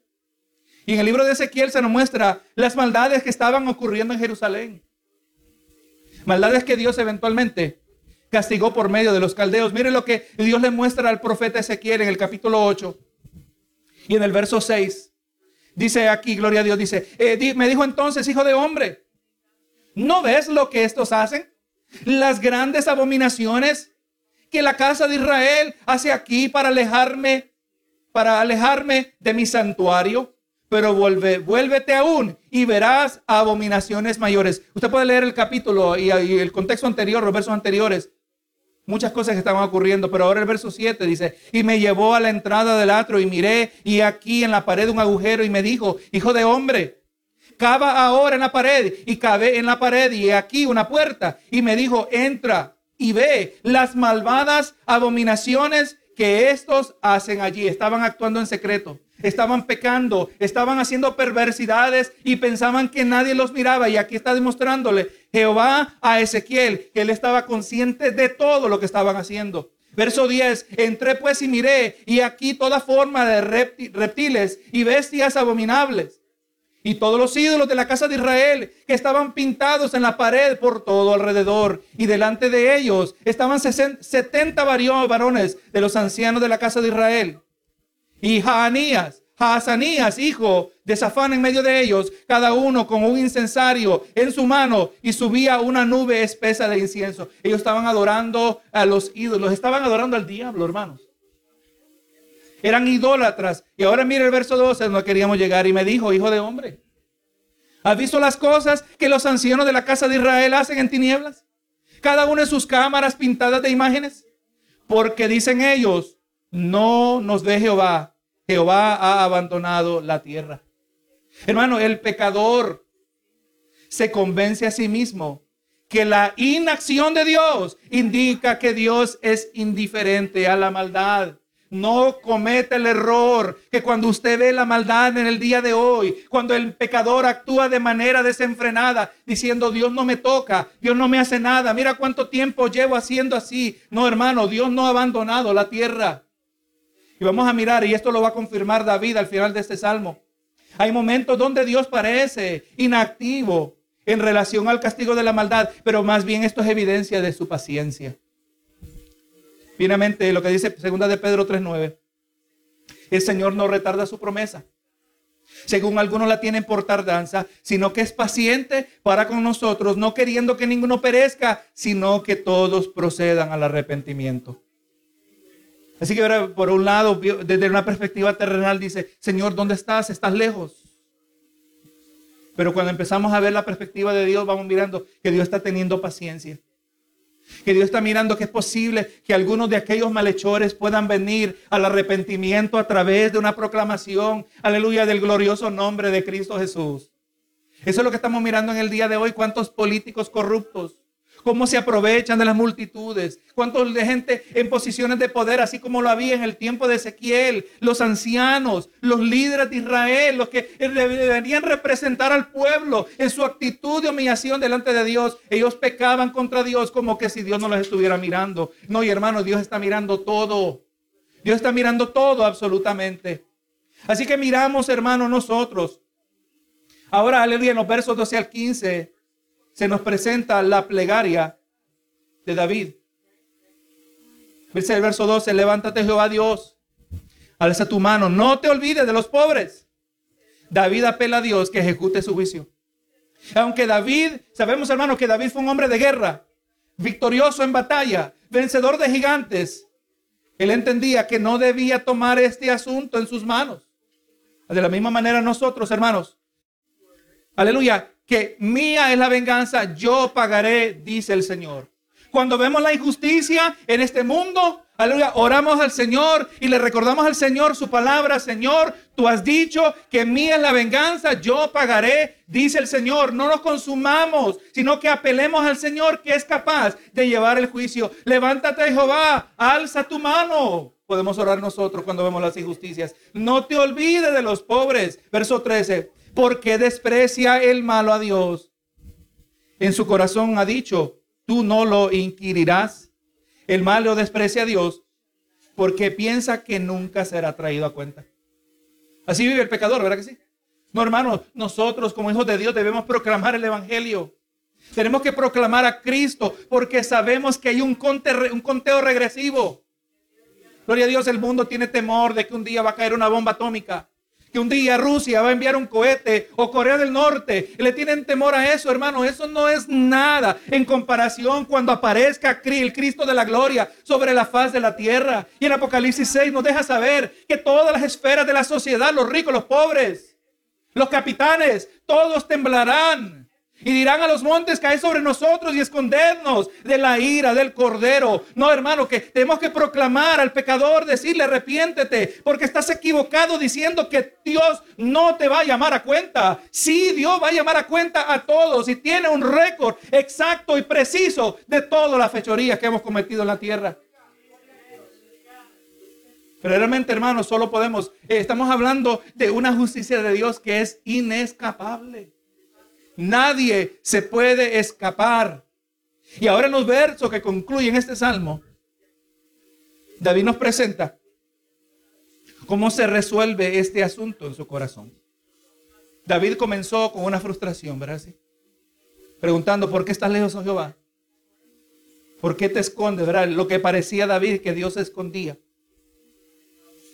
Y en el libro de Ezequiel se nos muestra las maldades que estaban ocurriendo en Jerusalén. Maldades que Dios eventualmente castigó por medio de los caldeos. Mire lo que Dios le muestra al profeta Ezequiel en el capítulo 8 y en el verso 6. Dice aquí, gloria a Dios, dice, eh, me dijo entonces, hijo de hombre, ¿no ves lo que estos hacen? Las grandes abominaciones que la casa de Israel hace aquí para alejarme, para alejarme de mi santuario pero vuelve, vuélvete aún y verás abominaciones mayores. Usted puede leer el capítulo y, el contexto anterior, los versos anteriores. Muchas cosas estaban ocurriendo, pero ahora el verso 7 dice, y me llevó a la entrada del atrio y miré y aquí en la pared un agujero y me dijo, hijo de hombre, cava ahora en la pared y cavé en la pared y aquí una puerta y me dijo, entra y ve las malvadas abominaciones que estos hacen allí. Estaban actuando en secreto estaban pecando, estaban haciendo perversidades y pensaban que nadie los miraba. Y aquí está demostrándole Jehová a Ezequiel que él estaba consciente de todo lo que estaban haciendo. Verso 10, entré pues y miré, y aquí toda forma de reptiles y bestias abominables. Y todos los ídolos de la casa de Israel que estaban pintados en la pared por todo alrededor. Y delante de ellos estaban 70 varones de los ancianos de la casa de Israel y Jaanías, Haazanías, hijo de Safán en medio de ellos, cada uno con un incensario en su mano y subía una nube espesa de incienso. Ellos estaban adorando a los ídolos, estaban adorando al diablo, hermanos. Eran idólatras. Y ahora mire el verso 12, no queríamos llegar y me dijo, hijo de hombre, ¿has visto las cosas que los ancianos de la casa de Israel hacen en tinieblas? Cada uno en sus cámaras pintadas de imágenes. Porque dicen ellos, no nos ve Jehová. Jehová ha abandonado la tierra. Hermano, el pecador se convence a sí mismo que la inacción de Dios indica que Dios es indiferente a la maldad. No cometa el error que cuando usted ve la maldad en el día de hoy, cuando el pecador actúa de manera desenfrenada, diciendo Dios no me toca, Dios no me hace nada, mira cuánto tiempo llevo haciendo así. No, hermano, Dios no ha abandonado la tierra. Y vamos a mirar, y esto lo va a confirmar David al final de este salmo. Hay momentos donde Dios parece inactivo en relación al castigo de la maldad, pero más bien esto es evidencia de su paciencia. Finalmente, lo que dice segunda de Pedro 3:9. El Señor no retarda su promesa. Según algunos la tienen por tardanza, sino que es paciente para con nosotros, no queriendo que ninguno perezca, sino que todos procedan al arrepentimiento. Así que por un lado, desde una perspectiva terrenal, dice, Señor, ¿dónde estás? Estás lejos. Pero cuando empezamos a ver la perspectiva de Dios, vamos mirando que Dios está teniendo paciencia. Que Dios está mirando que es posible que algunos de aquellos malhechores puedan venir al arrepentimiento a través de una proclamación, aleluya, del glorioso nombre de Cristo Jesús. Eso es lo que estamos mirando en el día de hoy. ¿Cuántos políticos corruptos? Cómo se aprovechan de las multitudes, cuántos de gente en posiciones de poder, así como lo había en el tiempo de Ezequiel, los ancianos, los líderes de Israel, los que deberían representar al pueblo en su actitud de humillación delante de Dios. Ellos pecaban contra Dios como que si Dios no los estuviera mirando. No, y hermano, Dios está mirando todo. Dios está mirando todo absolutamente. Así que miramos, hermanos, nosotros. Ahora, aleluya, en los versos 12 al 15 se nos presenta la plegaria de David. El verso 12, levántate Jehová Dios, alza tu mano, no te olvides de los pobres. David apela a Dios que ejecute su juicio. Aunque David, sabemos hermano que David fue un hombre de guerra, victorioso en batalla, vencedor de gigantes, él entendía que no debía tomar este asunto en sus manos. De la misma manera nosotros, hermanos, aleluya, que mía es la venganza, yo pagaré, dice el Señor. Cuando vemos la injusticia en este mundo, aleluya, oramos al Señor y le recordamos al Señor su palabra. Señor, tú has dicho que mía es la venganza, yo pagaré, dice el Señor. No nos consumamos, sino que apelemos al Señor que es capaz de llevar el juicio. Levántate, Jehová, alza tu mano. Podemos orar nosotros cuando vemos las injusticias. No te olvides de los pobres. Verso 13. Porque desprecia el malo a Dios. En su corazón ha dicho, tú no lo inquirirás. El malo desprecia a Dios porque piensa que nunca será traído a cuenta. Así vive el pecador, ¿verdad que sí? No, hermanos, nosotros como hijos de Dios debemos proclamar el Evangelio. Tenemos que proclamar a Cristo porque sabemos que hay un, un conteo regresivo. Gloria a Dios, el mundo tiene temor de que un día va a caer una bomba atómica que un día Rusia va a enviar un cohete o Corea del Norte. Le tienen temor a eso, hermano. Eso no es nada en comparación cuando aparezca el Cristo de la gloria sobre la faz de la tierra. Y en Apocalipsis 6 nos deja saber que todas las esferas de la sociedad, los ricos, los pobres, los capitanes, todos temblarán y dirán a los montes, cae sobre nosotros y escondernos de la ira del cordero. No, hermano, que tenemos que proclamar al pecador, decirle, arrepiéntete, porque estás equivocado diciendo que Dios no te va a llamar a cuenta. Sí, Dios va a llamar a cuenta a todos y tiene un récord exacto y preciso de todas las fechorías que hemos cometido en la tierra. Pero realmente, hermano, solo podemos, eh, estamos hablando de una justicia de Dios que es inescapable. Nadie se puede escapar. Y ahora en los versos que concluyen este salmo, David nos presenta cómo se resuelve este asunto en su corazón. David comenzó con una frustración, ¿verdad? Preguntando, ¿por qué estás lejos, oh Jehová? ¿Por qué te escondes? ¿Verdad? Lo que parecía David que Dios se escondía.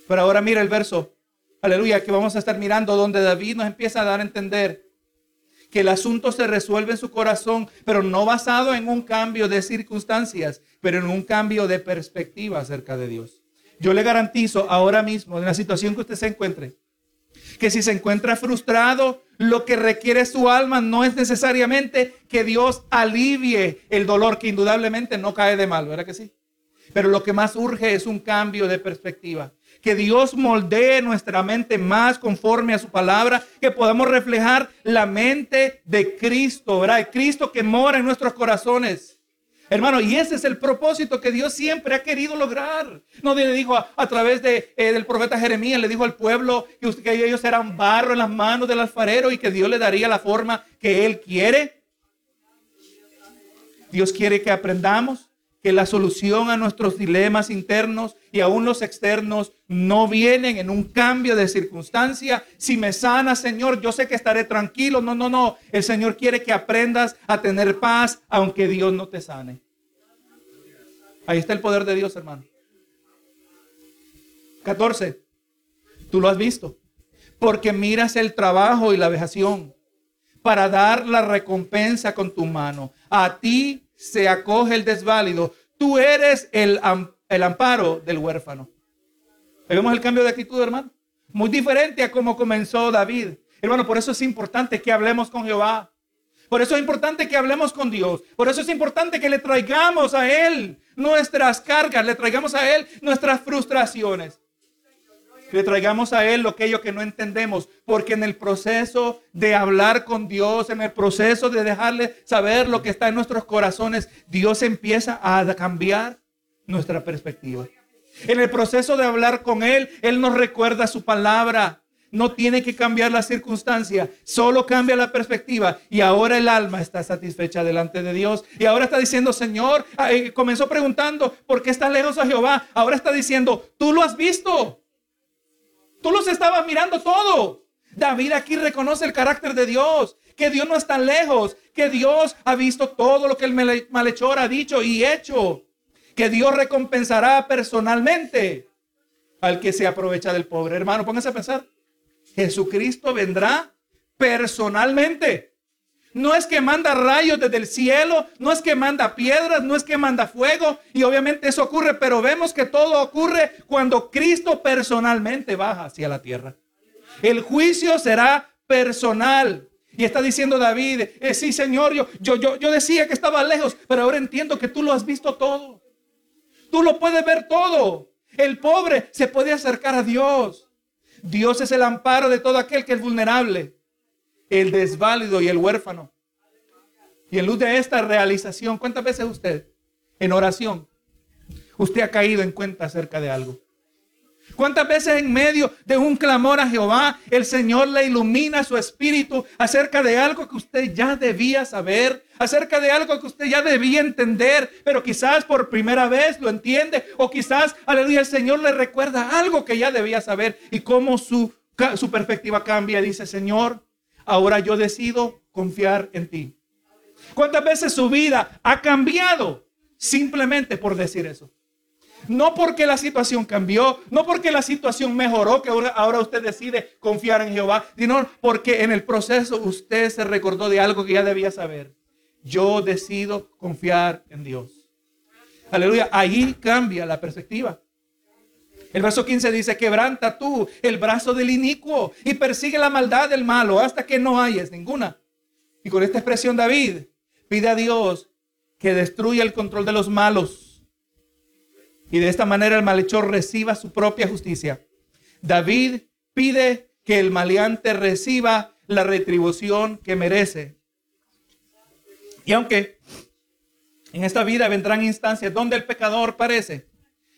Pero ahora mira el verso, aleluya, que vamos a estar mirando donde David nos empieza a dar a entender que el asunto se resuelve en su corazón, pero no basado en un cambio de circunstancias, pero en un cambio de perspectiva acerca de Dios. Yo le garantizo ahora mismo, en la situación que usted se encuentre, que si se encuentra frustrado, lo que requiere su alma no es necesariamente que Dios alivie el dolor, que indudablemente no cae de mal, ¿verdad que sí? Pero lo que más urge es un cambio de perspectiva que Dios moldee nuestra mente más conforme a su palabra, que podamos reflejar la mente de Cristo, ¿verdad? El Cristo que mora en nuestros corazones. Hermano, y ese es el propósito que Dios siempre ha querido lograr. No le dijo a, través de, eh, del profeta Jeremías, le dijo al pueblo que, que ellos eran barro en las manos del alfarero y que Dios le daría la forma que Él quiere. Dios quiere que aprendamos que la solución a nuestros dilemas internos y aún los externos no vienen en un cambio de circunstancia. Si me sana, Señor, yo sé que estaré tranquilo. No, no, no. El Señor quiere que aprendas a tener paz aunque Dios no te sane. Ahí está el poder de Dios, hermano. 14. Tú lo has visto. Porque miras el trabajo y la vejación para dar la recompensa con tu mano. A ti se acoge el desválido, tú eres el, el amparo del huérfano. Vemos el cambio de actitud, hermano. Muy diferente a como comenzó David. Hermano, por eso es importante que hablemos con Jehová. Por eso es importante que hablemos con Dios. Por eso es importante que le traigamos a Él nuestras cargas, le traigamos a Él nuestras frustraciones le traigamos a Él lo aquello que no entendemos, porque en el proceso de hablar con Dios, en el proceso de dejarle saber lo que está en nuestros corazones, Dios empieza a cambiar nuestra perspectiva. En el proceso de hablar con Él, Él nos recuerda su palabra. no tiene que cambiar la circunstancia, solo cambia la perspectiva y ahora el alma está satisfecha delante de Dios. Y ahora está diciendo, Señor, ah, eh, comenzó preguntando, ¿por qué está lejos a Jehová? Ahora está diciendo, tú lo has visto. Tú los estabas mirando todo. David aquí reconoce el carácter de Dios, que Dios no está lejos, que Dios ha visto todo lo que el malhechor ha dicho y hecho, que Dios recompensará personalmente al que se aprovecha del pobre. Hermano, póngase a pensar. Jesucristo vendrá personalmente. No es que manda rayos desde el cielo, no es que manda piedras, no es que manda fuego. Y obviamente eso ocurre, pero vemos que todo ocurre cuando Cristo personalmente baja hacia la tierra. El juicio será personal. Y está diciendo David, eh, sí Señor, yo, yo, yo, yo decía que estaba lejos, pero ahora entiendo que tú lo has visto todo. Tú lo puedes ver todo. El pobre se puede acercar a Dios. Dios es el amparo de todo aquel que es vulnerable, el desválido y el huérfano. Y en luz de esta realización, ¿cuántas veces usted en oración, usted ha caído en cuenta acerca de algo? ¿Cuántas veces en medio de un clamor a Jehová, el Señor le ilumina su espíritu acerca de algo que usted ya debía saber, acerca de algo que usted ya debía entender, pero quizás por primera vez lo entiende, o quizás, aleluya, el Señor le recuerda algo que ya debía saber y cómo su, su perspectiva cambia. Dice, Señor, ahora yo decido confiar en ti. ¿Cuántas veces su vida ha cambiado simplemente por decir eso? No porque la situación cambió, no porque la situación mejoró, que ahora, usted decide confiar en Jehová, sino porque en el proceso usted se recordó de algo que ya debía saber. Yo decido confiar en Dios. Aleluya. Ahí cambia la perspectiva. El verso 15 dice, quebranta tú el brazo del inicuo y persigue la maldad del malo hasta que no hayas ninguna. Y con esta expresión David pide a Dios que destruya el control de los malos y de esta manera el malhechor reciba su propia justicia. David pide que el maleante reciba la retribución que merece. Y aunque en esta vida vendrán instancias donde el pecador parece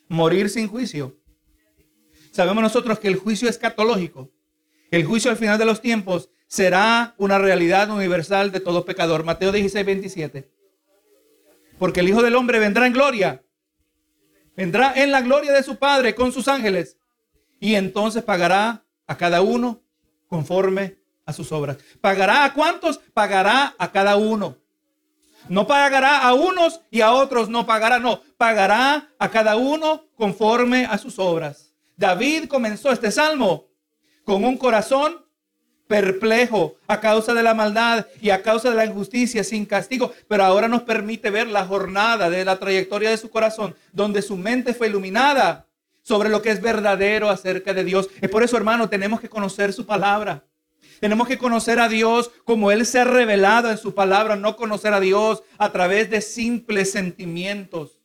morir sin juicio, sabemos nosotros que el juicio escatológico, el juicio al final de los tiempos, será una realidad universal de todo pecador. Mateo 16, 27. Porque el Hijo del Hombre vendrá en gloria vendrá en la gloria de su Padre con sus ángeles y entonces pagará a cada uno conforme a sus obras. ¿Pagará a cuántos? Pagará a cada uno. No pagará a unos y a otros no pagará, no, pagará a cada uno conforme a sus obras. David comenzó este salmo con un corazón perplejo a causa de la maldad y a causa de la injusticia sin castigo, pero ahora nos permite ver la jornada de la trayectoria de su corazón, donde su mente fue iluminada sobre lo que es verdadero acerca de Dios. Es por eso, hermano, tenemos que conocer su palabra. Tenemos que conocer a Dios como Él se ha revelado en su palabra, no conocer a Dios a través de simples sentimientos.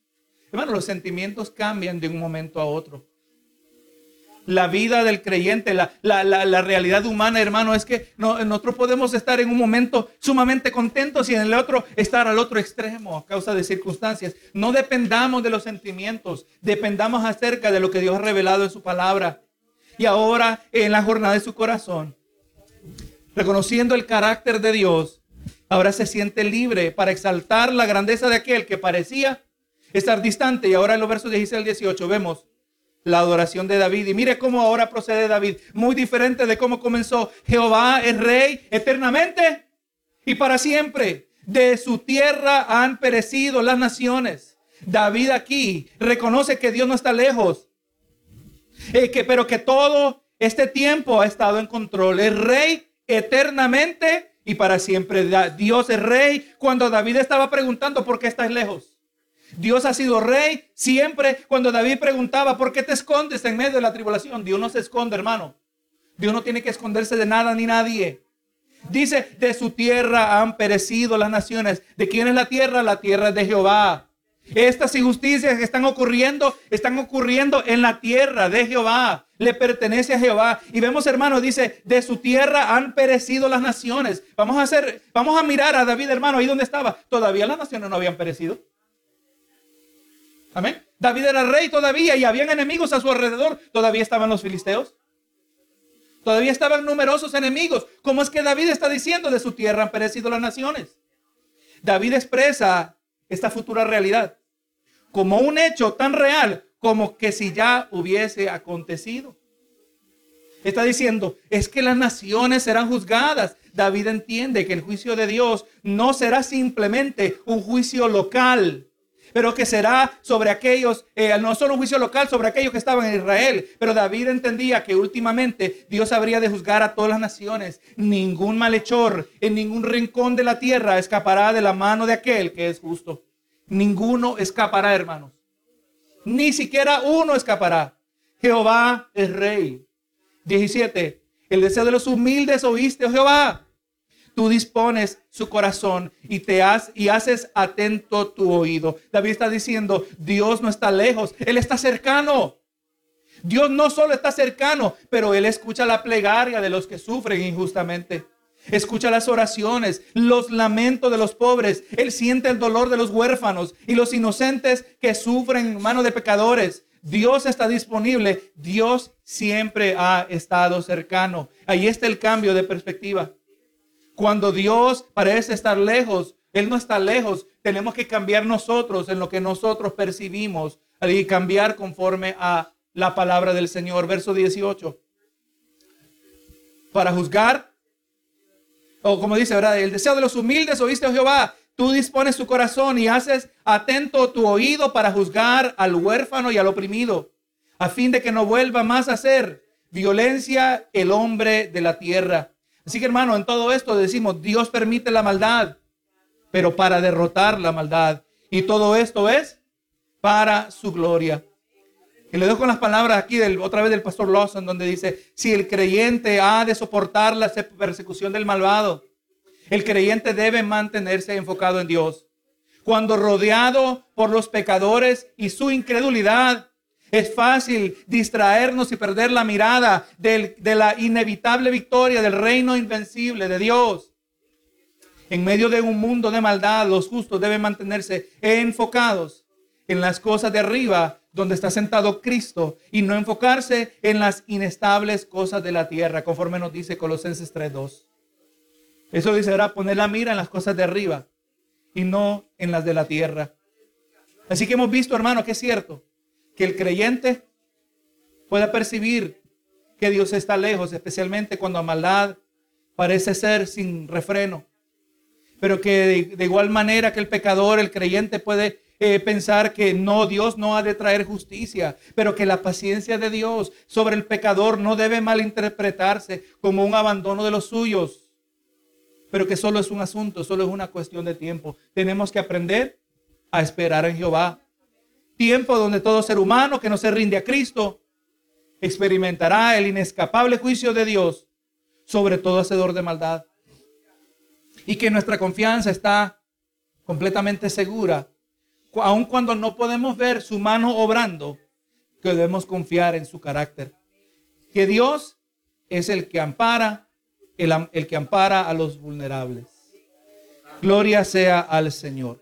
Hermano, los sentimientos cambian de un momento a otro la vida del creyente, la, realidad humana, hermano, es que nosotros podemos estar en un momento sumamente contentos y en el otro estar al otro extremo a causa de circunstancias. No dependamos de los sentimientos, dependamos acerca de lo que Dios ha revelado en su palabra. Y ahora en la jornada de su corazón, reconociendo el carácter de Dios, ahora se siente libre para exaltar la grandeza de aquel que parecía estar distante. Y ahora en los versos 16 al 18 vemos la adoración de David. Y mire cómo ahora procede David. Muy diferente de cómo comenzó. Jehová es rey eternamente y para siempre. De su tierra han perecido las naciones. David aquí reconoce que Dios no está lejos. Eh, que, pero que todo este tiempo ha estado en control. Es rey eternamente y para siempre. Dios es rey. Cuando David estaba preguntando por qué estás lejos. Dios ha sido rey siempre. Cuando David preguntaba, ¿por qué te escondes en medio de la tribulación? Dios no se esconde, hermano. Dios no tiene que esconderse de nada ni nadie. Dice, de su tierra han perecido las naciones. ¿De quién es la tierra? La tierra es de Jehová. Estas injusticias que están ocurriendo, están ocurriendo en la tierra de Jehová. Le pertenece a Jehová. Y vemos, hermano, dice, de su tierra han perecido las naciones. Vamos a hacer, vamos a mirar a David, hermano, ahí donde estaba. Todavía las naciones no habían perecido. Amén. David era rey todavía y habían enemigos a su alrededor. Todavía estaban los filisteos. Todavía estaban numerosos enemigos. ¿Cómo es que David está diciendo de su tierra han perecido las naciones? David expresa esta futura realidad como un hecho tan real como que si ya hubiese acontecido. Está diciendo, es que las naciones serán juzgadas. David entiende que el juicio de Dios no será simplemente un juicio local, pero que será sobre aquellos, eh, no solo un juicio local sobre aquellos que estaban en Israel, pero David entendía que últimamente Dios habría de juzgar a todas las naciones. Ningún malhechor en ningún rincón de la tierra escapará de la mano de aquel que es justo. Ninguno escapará, hermanos. Ni siquiera uno escapará. Jehová es rey. 17. El deseo de los humildes oíste, oh Jehová. Tú dispones su corazón y te has, y haces atento tu oído. David está diciendo, Dios no está lejos, Él está cercano. Dios no solo está cercano, pero Él escucha la plegaria de los que sufren injustamente. Escucha las oraciones, los lamentos de los pobres. Él siente el dolor de los huérfanos y los inocentes que sufren en manos de pecadores. Dios está disponible. Dios siempre ha estado cercano. Ahí está el cambio de perspectiva. Cuando Dios parece estar lejos, Él no está lejos. Tenemos que cambiar nosotros en lo que nosotros percibimos y cambiar conforme a la palabra del Señor. Verso 18. Para juzgar, o como dice, ¿verdad? El deseo de los humildes, oíste, oh Jehová. Tú dispones tu corazón y haces atento tu oído para juzgar al huérfano y al oprimido, a fin de que no vuelva más a ser violencia el hombre de la tierra. Así que hermano, en todo esto decimos, Dios permite la maldad, pero para derrotar la maldad. Y todo esto es para su gloria. Y le dejo con las palabras aquí del, otra vez del pastor Lawson, donde dice, si el creyente ha de soportar la persecución del malvado, el creyente debe mantenerse enfocado en Dios. Cuando rodeado por los pecadores y su incredulidad, es fácil distraernos y perder la mirada de la inevitable victoria del reino invencible de Dios. En medio de un mundo de maldad, los justos deben mantenerse enfocados en las cosas de arriba, donde está sentado Cristo, y no enfocarse en las inestables cosas de la tierra, conforme nos dice Colosenses 3.2. Eso dice, ahora poner la mira en las cosas de arriba y no en las de la tierra. Así que hemos visto, hermano, que es cierto que el creyente pueda percibir que Dios está lejos, especialmente cuando a maldad parece ser sin refreno. Pero que de, igual manera que el pecador, el creyente puede eh, pensar que no, Dios no ha de traer justicia, pero que la paciencia de Dios sobre el pecador no debe malinterpretarse como un abandono de los suyos, pero que solo es un asunto, solo es una cuestión de tiempo. Tenemos que aprender a esperar en Jehová tiempo donde todo ser humano que no se rinde a Cristo experimentará el inescapable juicio de Dios sobre todo hacedor de maldad. Y que nuestra confianza está completamente segura, aun cuando no podemos ver su mano obrando, que debemos confiar en su carácter. Que Dios es el que ampara, el, el que ampara a los vulnerables. Gloria sea al Señor.